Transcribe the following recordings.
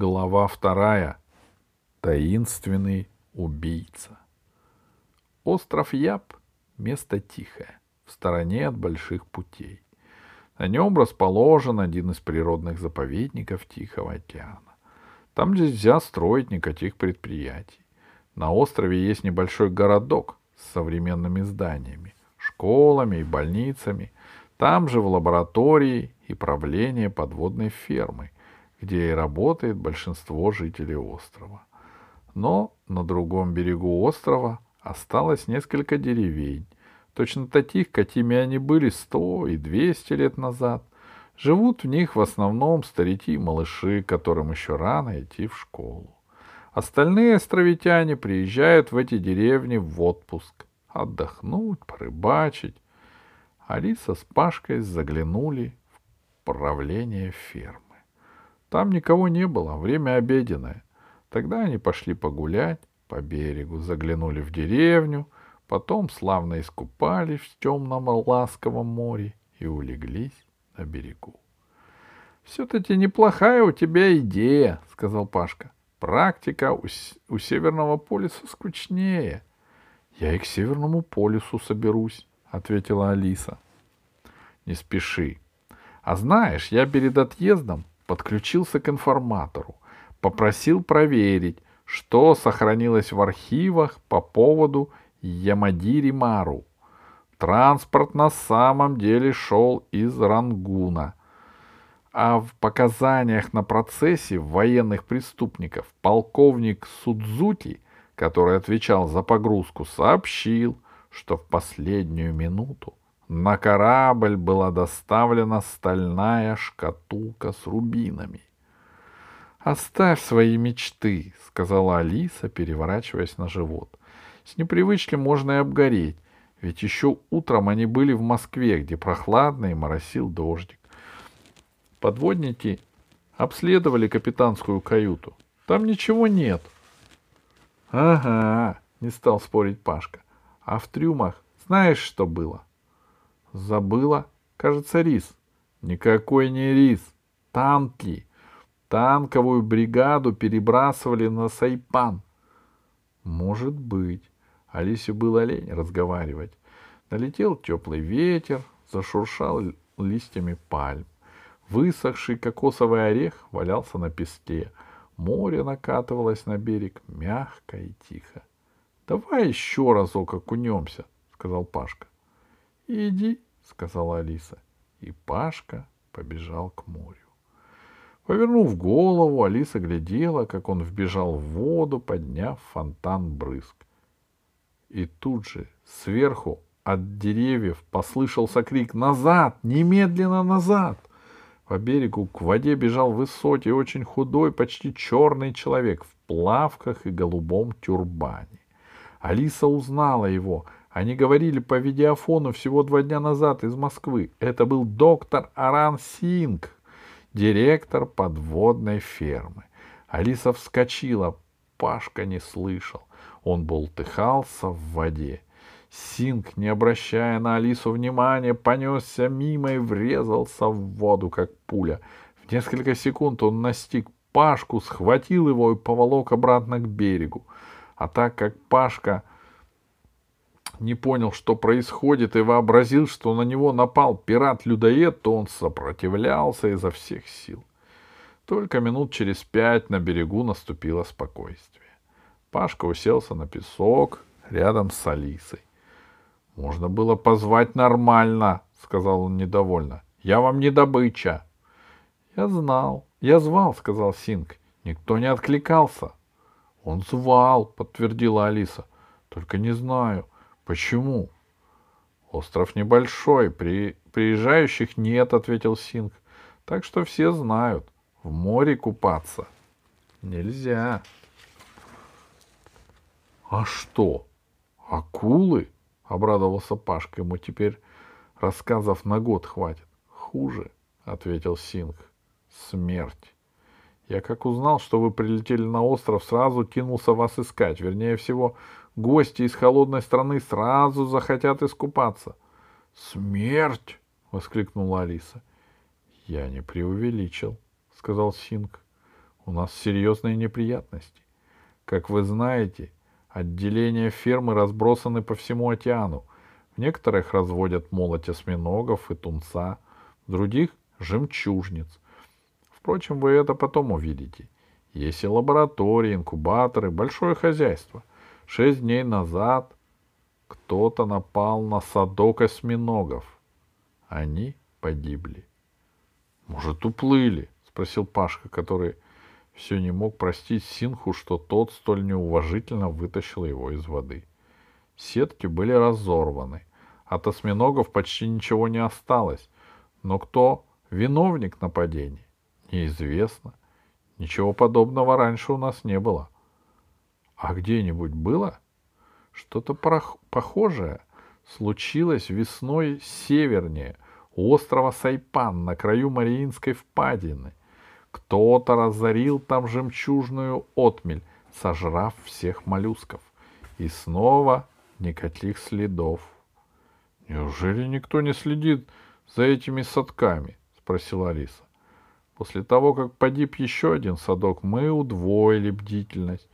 Глава вторая. Таинственный убийца. Остров Яб — место тихое, в стороне от больших путей. На нем расположен один из природных заповедников Тихого океана. Там нельзя строить никаких предприятий. На острове есть небольшой городок с современными зданиями, школами и больницами. Там же в лаборатории и правление подводной фермы, где и работает большинство жителей острова. Но на другом берегу острова осталось несколько деревень, точно таких, какими они были сто и двести лет назад. Живут в них в основном старики и малыши, которым еще рано идти в школу. Остальные островитяне приезжают в эти деревни в отпуск, отдохнуть, порыбачить. Алиса с Пашкой заглянули в правление фермы. Там никого не было, время обеденное. Тогда они пошли погулять по берегу, заглянули в деревню, потом славно искупались в темном ласковом море и улеглись на берегу. — Все-таки неплохая у тебя идея, — сказал Пашка. Практика у, у Северного полюса скучнее. — Я и к Северному полюсу соберусь, — ответила Алиса. — Не спеши. А знаешь, я перед отъездом подключился к информатору, попросил проверить, что сохранилось в архивах по поводу Ямадири Мару. Транспорт на самом деле шел из Рангуна — а в показаниях на процессе военных преступников полковник Судзути, который отвечал за погрузку, сообщил, что в последнюю минуту на корабль была доставлена стальная шкатулка с рубинами. «Оставь свои мечты», — сказала Алиса, переворачиваясь на живот. «С непривычки можно и обгореть, ведь еще утром они были в Москве, где прохладно и моросил дождик. Подводники обследовали капитанскую каюту. Там ничего нет. — Ага, — не стал спорить Пашка. — А в трюмах знаешь, что было? — Забыла. Кажется, рис. — Никакой не рис. Танки. Танковую бригаду перебрасывали на Сайпан. — Может быть. Алисе было лень разговаривать. Налетел теплый ветер, зашуршал листьями пальм. Высохший кокосовый орех валялся на песке. Море накатывалось на берег мягко и тихо. — Давай еще разок окунемся, — сказал Пашка. — Иди, — сказала Алиса. И Пашка побежал к морю. Повернув голову, Алиса глядела, как он вбежал в воду, подняв фонтан брызг. И тут же сверху от деревьев послышался крик «Назад! Немедленно назад!» По берегу к воде бежал высокий, очень худой, почти черный человек в плавках и голубом тюрбане. Алиса узнала его. Они говорили по видеофону всего два дня назад из Москвы. Это был доктор Аран Синг, директор подводной фермы. Алиса вскочила. Пашка не слышал. Он болтыхался в воде. Синг, не обращая на Алису внимания, понесся мимо и врезался в воду, как пуля. В несколько секунд он настиг Пашку, схватил его и поволок обратно к берегу. А так как Пашка не понял, что происходит, и вообразил, что на него напал пират-людоед, то он сопротивлялся изо всех сил. Только минут через пять на берегу наступило спокойствие. Пашка уселся на песок рядом с Алисой. Можно было позвать нормально, сказал он недовольно. Я вам не добыча. Я знал. Я звал, сказал Синг. Никто не откликался. Он звал, подтвердила Алиса. Только не знаю, почему. Остров небольшой, при... приезжающих нет, ответил Синг. Так что все знают, в море купаться нельзя. А что? Акулы? — обрадовался Пашка. Ему теперь рассказов на год хватит. — Хуже, — ответил Синг. — Смерть. Я как узнал, что вы прилетели на остров, сразу кинулся вас искать. Вернее всего, гости из холодной страны сразу захотят искупаться. — Смерть! — воскликнула Алиса. — Я не преувеличил, — сказал Синг. — у нас серьезные неприятности. Как вы знаете, отделения фермы разбросаны по всему океану. В некоторых разводят молоть осьминогов и тунца, в других — жемчужниц. Впрочем, вы это потом увидите. Есть и лаборатории, инкубаторы, большое хозяйство. Шесть дней назад кто-то напал на садок осьминогов. Они погибли. Может, уплыли? Спросил Пашка, который все не мог простить Синху, что тот столь неуважительно вытащил его из воды. Сетки были разорваны. От осьминогов почти ничего не осталось. Но кто виновник нападения? Неизвестно. Ничего подобного раньше у нас не было. А где-нибудь было? Что-то похожее случилось весной севернее, у острова Сайпан, на краю Мариинской впадины. Кто-то разорил там жемчужную отмель, сожрав всех моллюсков. И снова никаких следов. — Неужели никто не следит за этими садками? — спросила Алиса. После того, как погиб еще один садок, мы удвоили бдительность.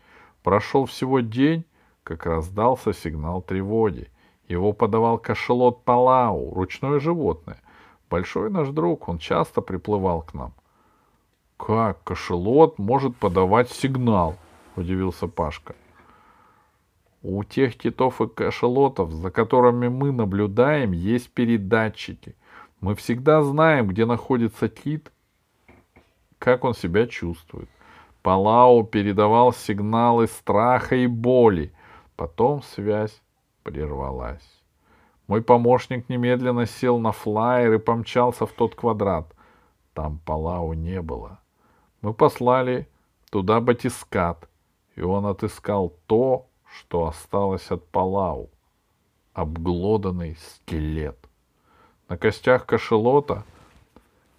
Прошел всего день, как раздался сигнал тревоги. Его подавал кошелот Палау, ручное животное. Большой наш друг, он часто приплывал к нам. Как кошелот может подавать сигнал? Удивился Пашка. У тех китов и кошелотов, за которыми мы наблюдаем, есть передатчики. Мы всегда знаем, где находится кит, как он себя чувствует. Палау передавал сигналы страха и боли. Потом связь прервалась. Мой помощник немедленно сел на флайер и помчался в тот квадрат. Там Палау не было. Мы послали туда батискат, и он отыскал то, что осталось от Палау. Обглоданный скелет. На костях кошелота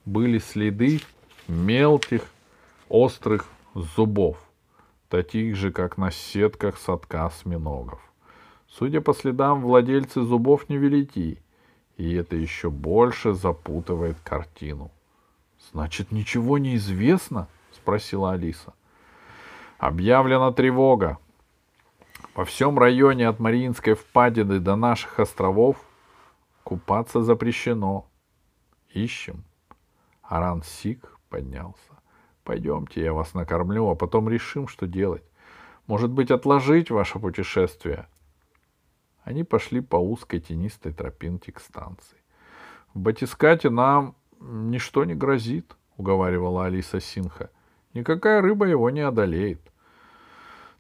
были следы мелких острых зубов, таких же, как на сетках садка осьминогов. Судя по следам, владельцы зубов невелики, и это еще больше запутывает картину. — Значит, ничего не известно? спросила Алиса. Объявлена тревога. Во всем районе от Мариинской впадины до наших островов купаться запрещено. Ищем. Аран Сик поднялся. Пойдемте, я вас накормлю, а потом решим, что делать. Может быть, отложить ваше путешествие? Они пошли по узкой тенистой тропинке к станции. В Батискате нам ничто не грозит, уговаривала Алиса Синха. Никакая рыба его не одолеет.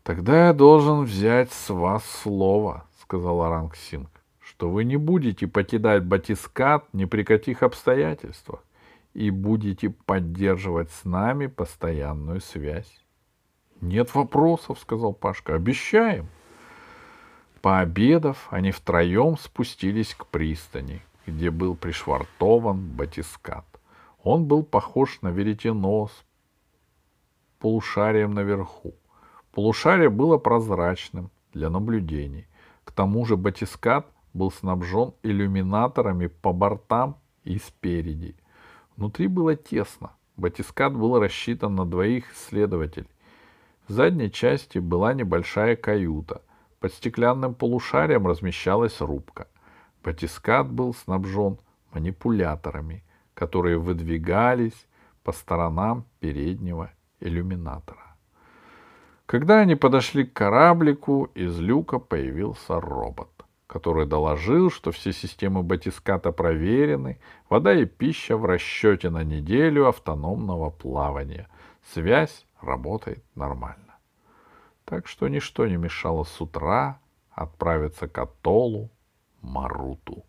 Тогда я должен взять с вас слово, сказал Аранг Синг, что вы не будете покидать батискат ни при каких обстоятельствах и будете поддерживать с нами постоянную связь. Нет вопросов, сказал Пашка. Обещаем. Пообедав, они втроем спустились к пристани, где был пришвартован батискат. Он был похож на веретено с полушарием наверху. Полушарие было прозрачным для наблюдений. К тому же батискат был снабжен иллюминаторами по бортам и спереди. Внутри было тесно. Батискат был рассчитан на двоих исследователей. В задней части была небольшая каюта. Под стеклянным полушарием размещалась рубка. Батискат был снабжен манипуляторами, которые выдвигались по сторонам переднего иллюминатора. Когда они подошли к кораблику, из люка появился робот, который доложил, что все системы батиската проверены, вода и пища в расчете на неделю автономного плавания. Связь работает нормально. Так что ничто не мешало с утра отправиться к Атолу Маруту.